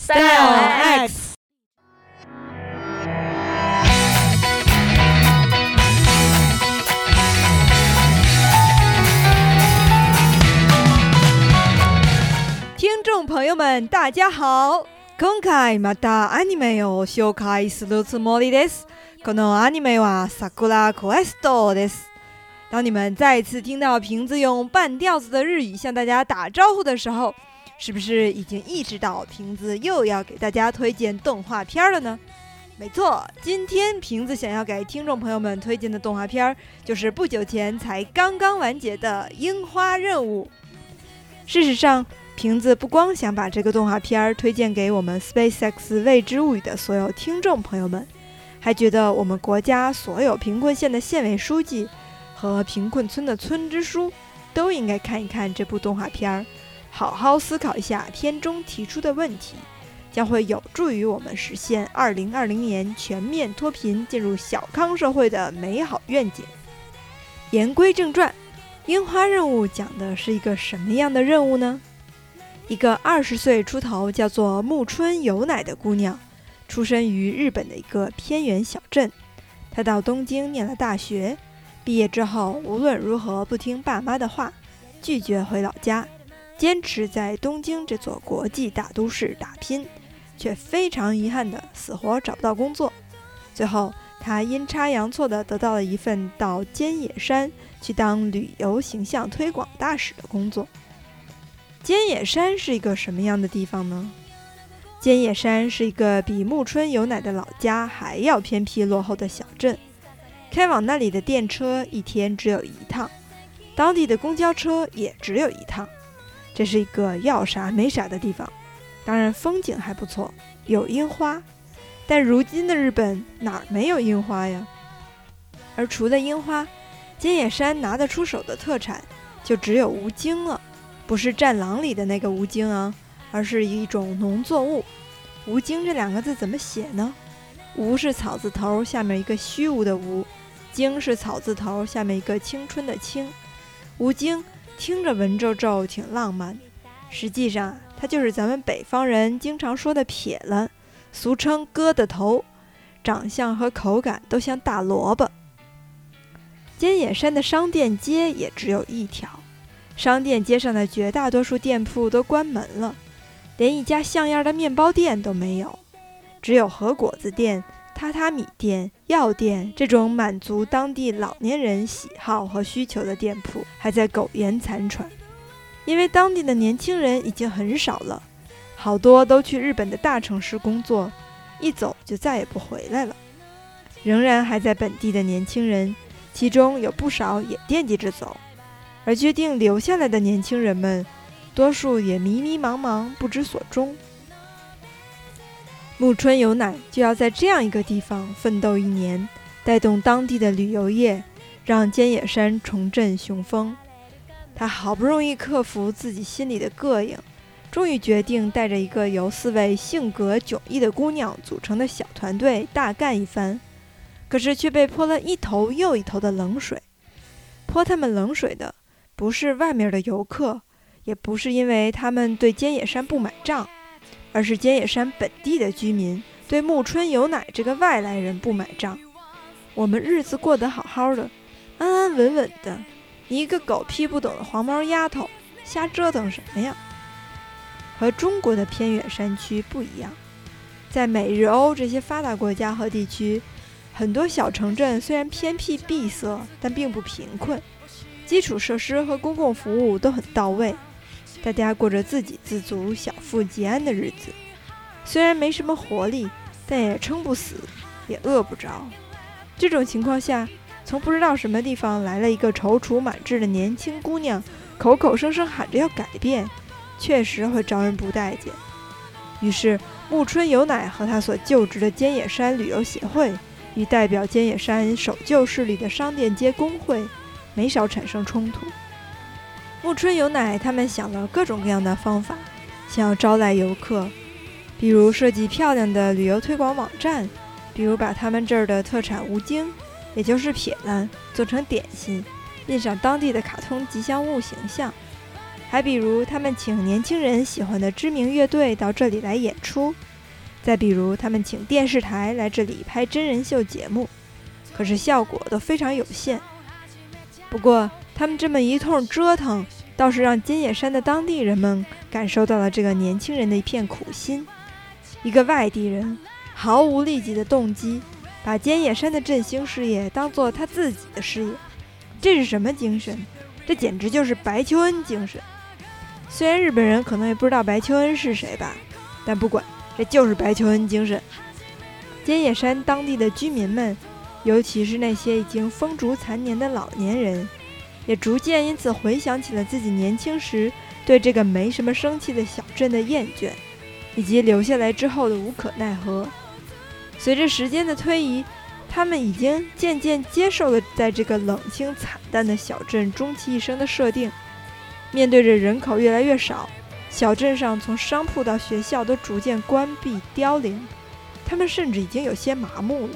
Style X。听众朋友们，大家好。今回またアニメを紹介するつもりです。このアニメは桜クエストです。当你们再次听到瓶子用半调子的日语向大家打招呼的时候， 是不是已经意识到瓶子又要给大家推荐动画片了呢？没错，今天瓶子想要给听众朋友们推荐的动画片就是不久前才刚刚完结的《樱花任务》。事实上，瓶子不光想把这个动画片推荐给我们 SpaceX 未知物语的所有听众朋友们，还觉得我们国家所有贫困县的县委书记。和贫困村的村支书都应该看一看这部动画片儿，好好思考一下片中提出的问题，将会有助于我们实现二零二零年全面脱贫、进入小康社会的美好愿景。言归正传，樱花任务讲的是一个什么样的任务呢？一个二十岁出头、叫做木春有乃的姑娘，出生于日本的一个偏远小镇，她到东京念了大学。毕业之后，无论如何不听爸妈的话，拒绝回老家，坚持在东京这座国际大都市打拼，却非常遗憾的死活找不到工作。最后，他阴差阳错的得到了一份到尖野山去当旅游形象推广大使的工作。尖野山是一个什么样的地方呢？尖野山是一个比木村有乃的老家还要偏僻落后的小镇。开往那里的电车一天只有一趟，当地的公交车也只有一趟。这是一个要啥没啥的地方，当然风景还不错，有樱花。但如今的日本哪儿没有樱花呀？而除了樱花，尖野山拿得出手的特产就只有吴京了，不是《战狼》里的那个吴京啊，而是一种农作物。吴京这两个字怎么写呢？吴是草字头，下面一个虚无的无。京是草字头，下面一个青春的青。吴京听着文绉绉，挺浪漫。实际上，它就是咱们北方人经常说的撇了，俗称疙瘩头，长相和口感都像大萝卜。尖野山的商店街也只有一条，商店街上的绝大多数店铺都关门了，连一家像样的面包店都没有，只有和果子店。榻榻米店、药店这种满足当地老年人喜好和需求的店铺还在苟延残喘，因为当地的年轻人已经很少了，好多都去日本的大城市工作，一走就再也不回来了。仍然还在本地的年轻人，其中有不少也惦记着走，而决定留下来的年轻人们，多数也迷迷茫茫，不知所终。木村有乃就要在这样一个地方奋斗一年，带动当地的旅游业，让尖野山重振雄风。他好不容易克服自己心里的膈应，终于决定带着一个由四位性格迥异的姑娘组成的小团队大干一番。可是却被泼了一头又一头的冷水。泼他们冷水的不是外面的游客，也不是因为他们对尖野山不买账。而是尖野山本地的居民对木村有乃这个外来人不买账。我们日子过得好好的，安安稳稳的，你一个狗屁不懂的黄毛丫头，瞎折腾什么呀？和中国的偏远山区不一样，在美日欧这些发达国家和地区，很多小城镇虽然偏僻闭塞，但并不贫困，基础设施和公共服务都很到位。大家过着自给自足、小富即安的日子，虽然没什么活力，但也撑不死，也饿不着。这种情况下，从不知道什么地方来了一个踌躇满志的年轻姑娘，口口声声喊着要改变，确实会招人不待见。于是，木春有乃和他所就职的尖野山旅游协会，与代表尖野山守旧势力的商店街工会，没少产生冲突。木村有乃他们想了各种各样的方法，想要招来游客，比如设计漂亮的旅游推广网站，比如把他们这儿的特产吴京，也就是撇兰，做成点心，印上当地的卡通吉祥物形象，还比如他们请年轻人喜欢的知名乐队到这里来演出，再比如他们请电视台来这里拍真人秀节目，可是效果都非常有限。不过他们这么一通折腾，倒是让尖野山的当地人们感受到了这个年轻人的一片苦心。一个外地人毫无利己的动机，把尖野山的振兴事业当做他自己的事业，这是什么精神？这简直就是白求恩精神。虽然日本人可能也不知道白求恩是谁吧，但不管，这就是白求恩精神。尖野山当地的居民们，尤其是那些已经风烛残年的老年人，也逐渐因此回想起了自己年轻时对这个没什么生气的小镇的厌倦。以及留下来之后的无可奈何。随着时间的推移，他们已经渐渐接受了在这个冷清惨淡的小镇终其一生的设定。面对着人口越来越少，小镇上从商铺到学校都逐渐关闭凋零，他们甚至已经有些麻木了。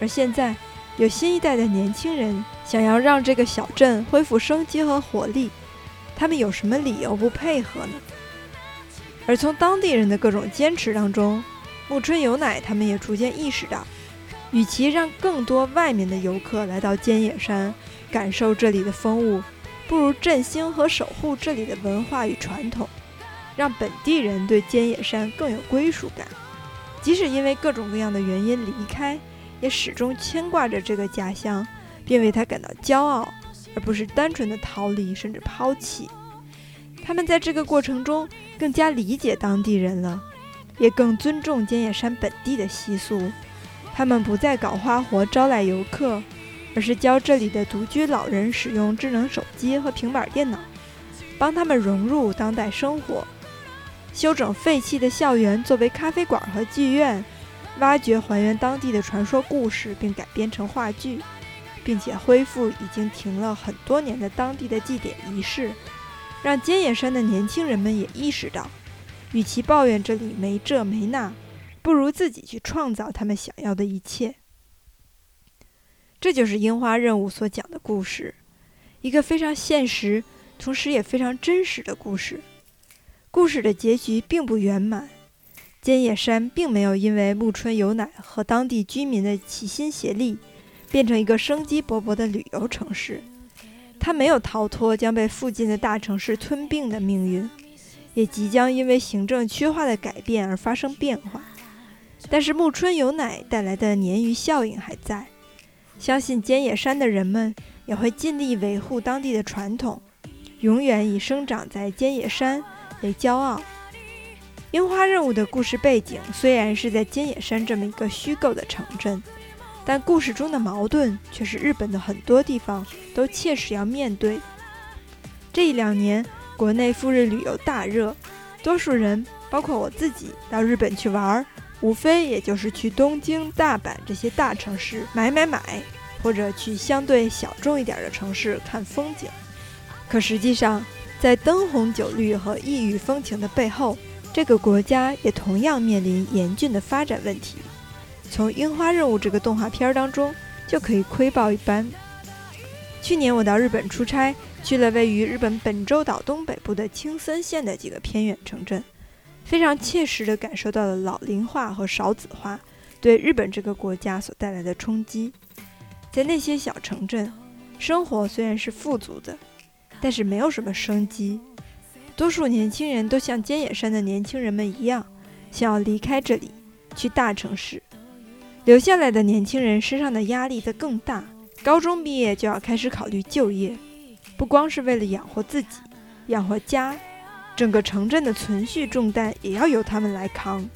而现在，有新一代的年轻人想要让这个小镇恢复生机和活力，他们有什么理由不配合呢？而从当地人的各种坚持当中，木村有乃他们也逐渐意识到，与其让更多外面的游客来到尖野山感受这里的风物，不如振兴和守护这里的文化与传统，让本地人对尖野山更有归属感。即使因为各种各样的原因离开，也始终牵挂着这个家乡，并为他感到骄傲，而不是单纯的逃离甚至抛弃。他们在这个过程中更加理解当地人了，也更尊重尖野山本地的习俗。他们不再搞花活招揽游客，而是教这里的独居老人使用智能手机和平板电脑，帮他们融入当代生活。修整废弃的校园作为咖啡馆和剧院，挖掘还原当地的传说故事并改编成话剧，并且恢复已经停了很多年的当地的祭典仪式。让尖野山的年轻人们也意识到，与其抱怨这里没这没那，不如自己去创造他们想要的一切。这就是樱花任务所讲的故事，一个非常现实，同时也非常真实的故事。故事的结局并不圆满，尖野山并没有因为木村有乃和当地居民的齐心协力，变成一个生机勃勃的旅游城市。它没有逃脱将被附近的大城市吞并的命运，也即将因为行政区划的改变而发生变化。但是木村有乃带来的鲶鱼效应还在，相信尖野山的人们也会尽力维护当地的传统，永远以生长在尖野山为骄傲。樱花任务的故事背景虽然是在尖野山这么一个虚构的城镇。但故事中的矛盾却是日本的很多地方都切实要面对。这一两年，国内赴日旅游大热，多数人，包括我自己，到日本去玩儿，无非也就是去东京、大阪这些大城市买买买，或者去相对小众一点的城市看风景。可实际上，在灯红酒绿和异域风情的背后，这个国家也同样面临严峻的发展问题。从《樱花任务》这个动画片当中就可以窥豹一斑。去年我到日本出差，去了位于日本本州岛东北部的青森县的几个偏远城镇，非常切实地感受到了老龄化和少子化对日本这个国家所带来的冲击。在那些小城镇，生活虽然是富足的，但是没有什么生机。多数年轻人都像尖野山的年轻人们一样，想要离开这里，去大城市。留下来的年轻人身上的压力则更大，高中毕业就要开始考虑就业，不光是为了养活自己、养活家，整个城镇的存续重担也要由他们来扛，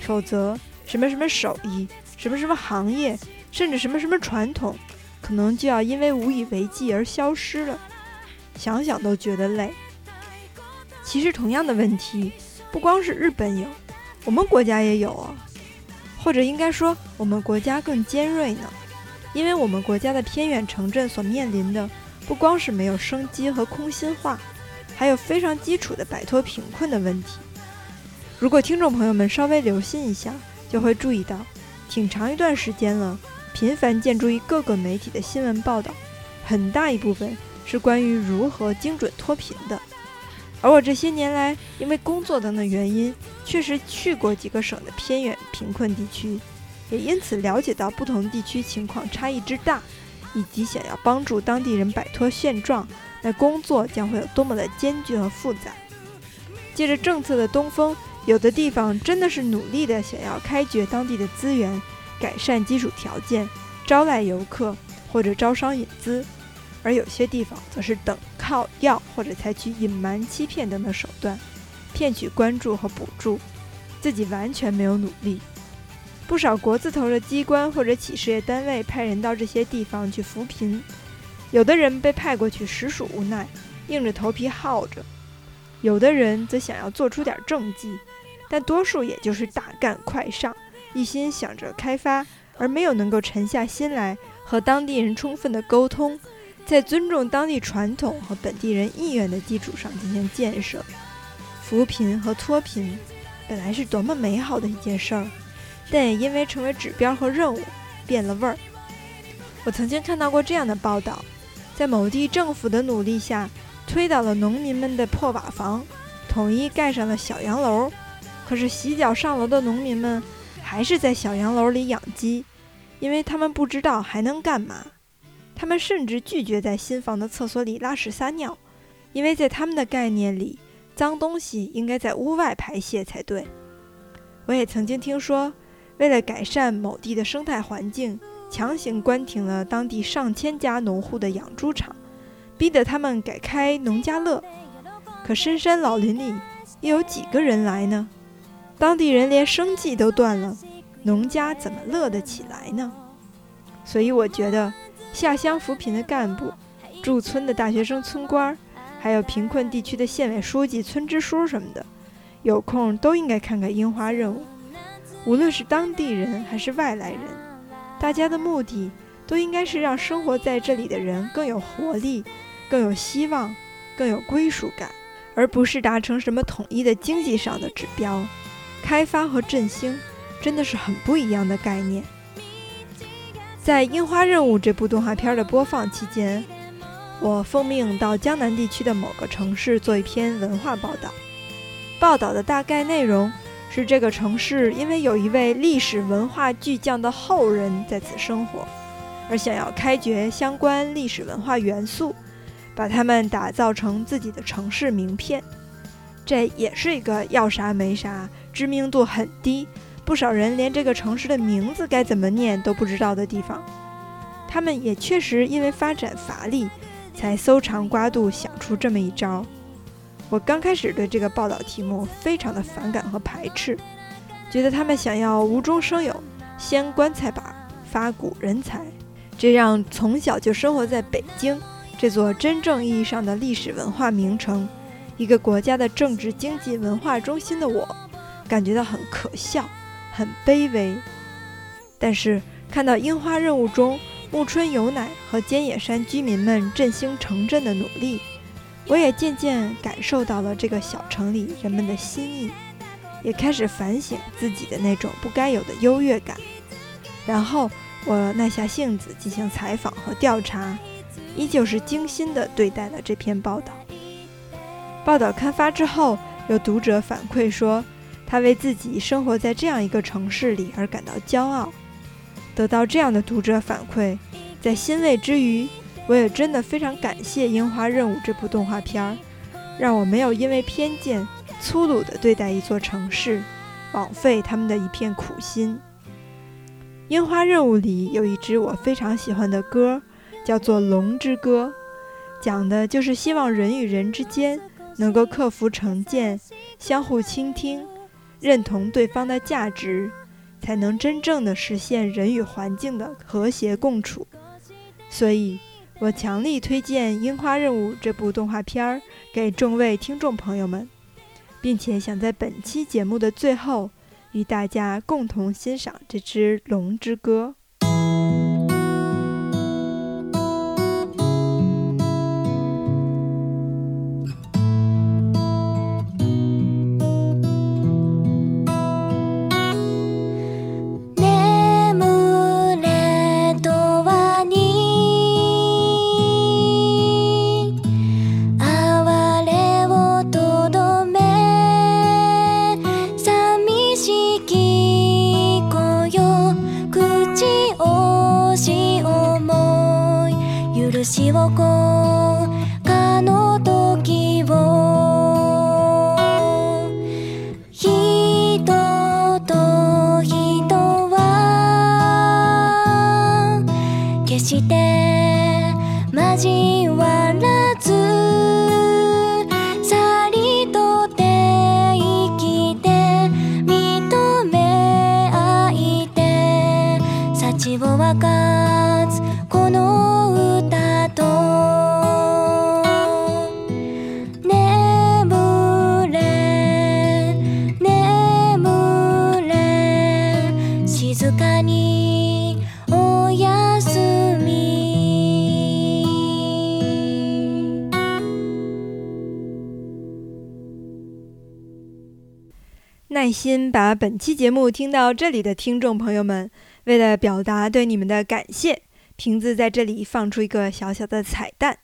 否则什么什么手艺、什么什么行业，甚至什么什么传统，可能就要因为无以为继而消失了。想想都觉得累。其实同样的问题，不光是日本有，我们国家也有啊。或者应该说，我们国家更尖锐呢，因为我们国家的偏远城镇所面临的不光是没有生机和空心化，还有非常基础的摆脱贫困的问题。如果听众朋友们稍微留心一下，就会注意到，挺长一段时间了，频繁见诸于各个媒体的新闻报道，很大一部分是关于如何精准脱贫的。而我这些年来因为工作等等原因，确实去过几个省的偏远贫困地区，也因此了解到不同地区情况差异之大，以及想要帮助当地人摆脱现状，那工作将会有多么的艰巨和复杂。借着政策的东风，有的地方真的是努力的想要开掘当地的资源，改善基础条件，招来游客或者招商引资。而有些地方则是等靠要或者采取隐瞒、欺骗等等手段，骗取关注和补助，自己完全没有努力。不少国字头的机关或者企事业单位派人到这些地方去扶贫，有的人被派过去实属无奈，硬着头皮耗着；有的人则想要做出点政绩，但多数也就是大干快上，一心想着开发，而没有能够沉下心来和当地人充分的沟通。在尊重当地传统和本地人意愿的基础上进行建设，扶贫和脱贫本来是多么美好的一件事儿，但也因为成为指标和任务变了味儿。我曾经看到过这样的报道：在某地政府的努力下，推倒了农民们的破瓦房，统一盖上了小洋楼。可是洗脚上楼的农民们还是在小洋楼里养鸡，因为他们不知道还能干嘛。他们甚至拒绝在新房的厕所里拉屎撒尿，因为在他们的概念里，脏东西应该在屋外排泄才对。我也曾经听说，为了改善某地的生态环境，强行关停了当地上千家农户的养猪场，逼得他们改开农家乐。可深山老林里又有几个人来呢？当地人连生计都断了，农家怎么乐得起来呢？所以我觉得。下乡扶贫的干部、驻村的大学生村官，还有贫困地区的县委书记、村支书什么的，有空都应该看看樱花任务。无论是当地人还是外来人，大家的目的都应该是让生活在这里的人更有活力、更有希望、更有归属感，而不是达成什么统一的经济上的指标。开发和振兴真的是很不一样的概念。在《樱花任务》这部动画片的播放期间，我奉命到江南地区的某个城市做一篇文化报道。报道的大概内容是，这个城市因为有一位历史文化巨匠的后人在此生活，而想要开掘相关历史文化元素，把它们打造成自己的城市名片。这也是一个要啥没啥，知名度很低。不少人连这个城市的名字该怎么念都不知道的地方，他们也确实因为发展乏力，才搜肠刮肚想出这么一招。我刚开始对这个报道题目非常的反感和排斥，觉得他们想要无中生有，掀棺材板，发古人才，这让从小就生活在北京这座真正意义上的历史文化名城，一个国家的政治经济文化中心的我，感觉到很可笑。很卑微，但是看到樱花任务中木村有乃和尖野山居民们振兴城镇的努力，我也渐渐感受到了这个小城里人们的心意，也开始反省自己的那种不该有的优越感。然后我耐下性子进行采访和调查，依旧是精心地对待了这篇报道。报道刊发之后，有读者反馈说。他为自己生活在这样一个城市里而感到骄傲，得到这样的读者反馈，在欣慰之余，我也真的非常感谢《樱花任务》这部动画片儿，让我没有因为偏见粗鲁地对待一座城市，枉费他们的一片苦心。《樱花任务》里有一支我非常喜欢的歌，叫做《龙之歌》，讲的就是希望人与人之间能够克服成见，相互倾听。认同对方的价值，才能真正的实现人与环境的和谐共处。所以，我强力推荐《樱花任务》这部动画片儿给众位听众朋友们，并且想在本期节目的最后，与大家共同欣赏这支《龙之歌》。年をこうかのと耐心把本期节目听到这里的听众朋友们，为了表达对你们的感谢，瓶子在这里放出一个小小的彩蛋。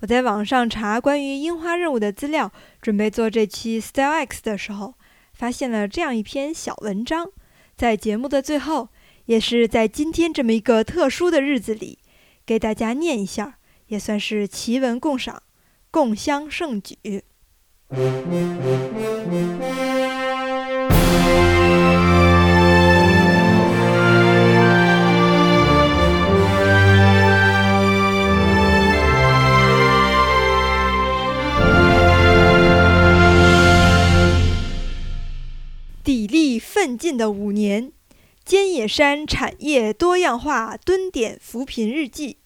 我在网上查关于樱花任务的资料，准备做这期 Style X 的时候，发现了这样一篇小文章。在节目的最后，也是在今天这么一个特殊的日子里，给大家念一下，也算是奇文共赏，共襄盛举。山产业多样化蹲点扶贫日记。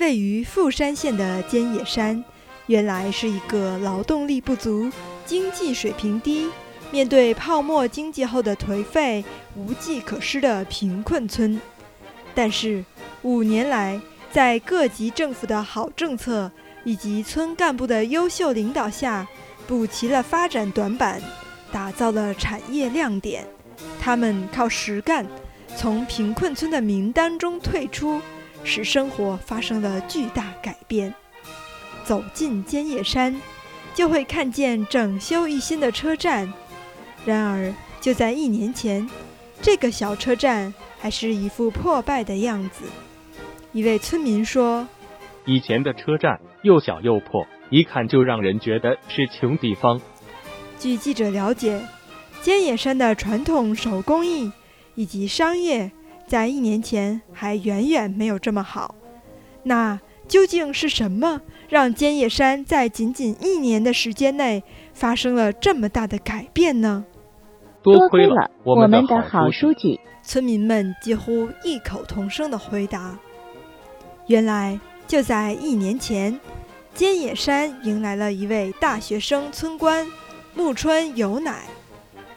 位于富山县的尖野山，原来是一个劳动力不足、经济水平低、面对泡沫经济后的颓废、无计可施的贫困村。但是五年来，在各级政府的好政策以及村干部的优秀领导下，补齐了发展短板。打造了产业亮点，他们靠实干，从贫困村的名单中退出，使生活发生了巨大改变。走进尖叶山，就会看见整修一新的车站。然而，就在一年前，这个小车站还是一副破败的样子。一位村民说：“以前的车站又小又破，一看就让人觉得是穷地方。”据记者了解，尖野山的传统手工艺以及商业，在一年前还远远没有这么好。那究竟是什么让尖野山在仅仅一年的时间内发生了这么大的改变呢？多亏了我们的的好书记。村民们几乎异口同声地回答：“原来就在一年前，尖野山迎来了一位大学生村官。”木村有乃，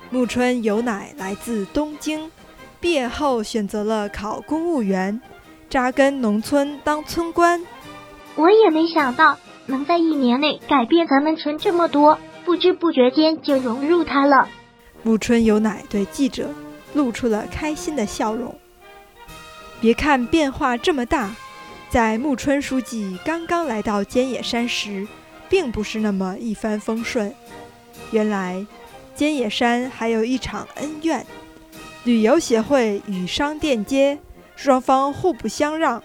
木村有乃来自东京，毕业后选择了考公务员，扎根农村当村官。我也没想到能在一年内改变咱们村这么多，不知不觉间就融入他了。木村有乃对记者露出了开心的笑容。别看变化这么大，在木村书记刚刚来到尖野山时，并不是那么一帆风顺。原来，尖野山还有一场恩怨，旅游协会与商店街双方互不相让，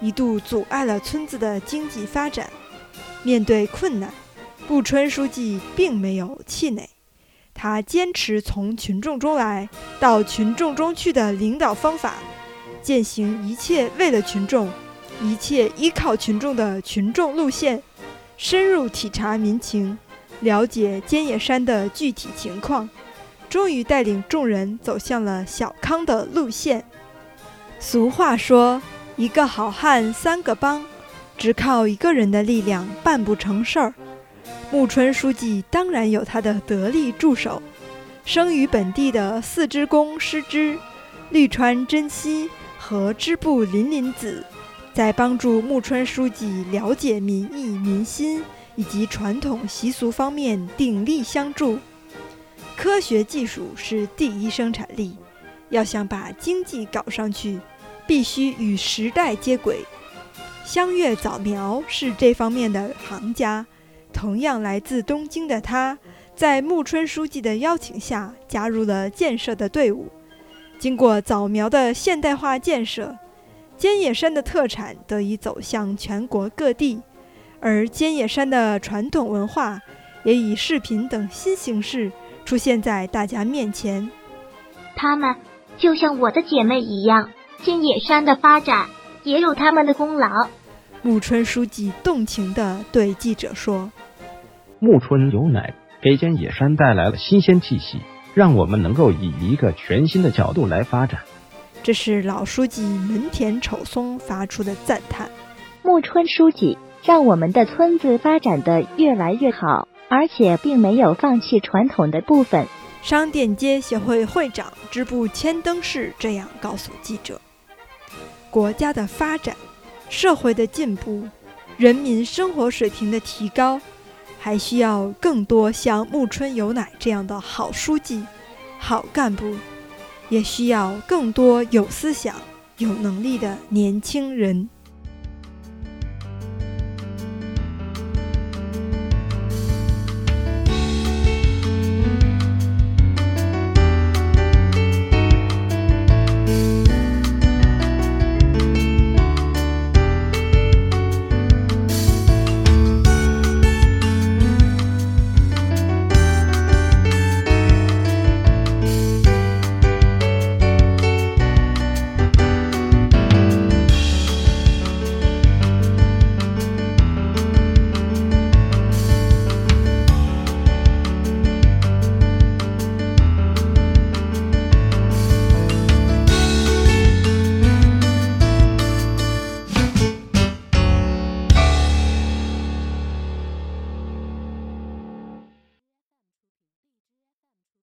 一度阻碍了村子的经济发展。面对困难，布春书记并没有气馁，他坚持从群众中来到群众中去的领导方法，践行一切为了群众、一切依靠群众的群众路线，深入体察民情。了解尖野山的具体情况，终于带领众人走向了小康的路线。俗话说：“一个好汉三个帮，只靠一个人的力量办不成事儿。”木村书记当然有他的得力助手，生于本地的四之宫师之、绿川真希和织部林林子，在帮助木村书记了解民意民心。以及传统习俗方面鼎力相助。科学技术是第一生产力，要想把经济搞上去，必须与时代接轨。香月早苗是这方面的行家，同样来自东京的他，在木村书记的邀请下加入了建设的队伍。经过早苗的现代化建设，尖野山的特产得以走向全国各地，而尖野山的传统文化也以视频等新形式出现在大家面前。他们就像我的姐妹一样，尖野山的发展也有他们的功劳。木村书记动情地对记者说：“木村有乃给尖野山带来了新鲜气息，让我们能够以一个全新的角度来发展。”这是老书记门田丑松发出的赞叹。木村书记让我们的村子发展的越来越好，而且并没有放弃传统的部分。商店街协会会长支部千灯市这样告诉记者：“国家的发展。”社会的进步，人民生活水平的提高，还需要更多像木村有乃这样的好书记、好干部，也需要更多有思想、有能力的年轻人。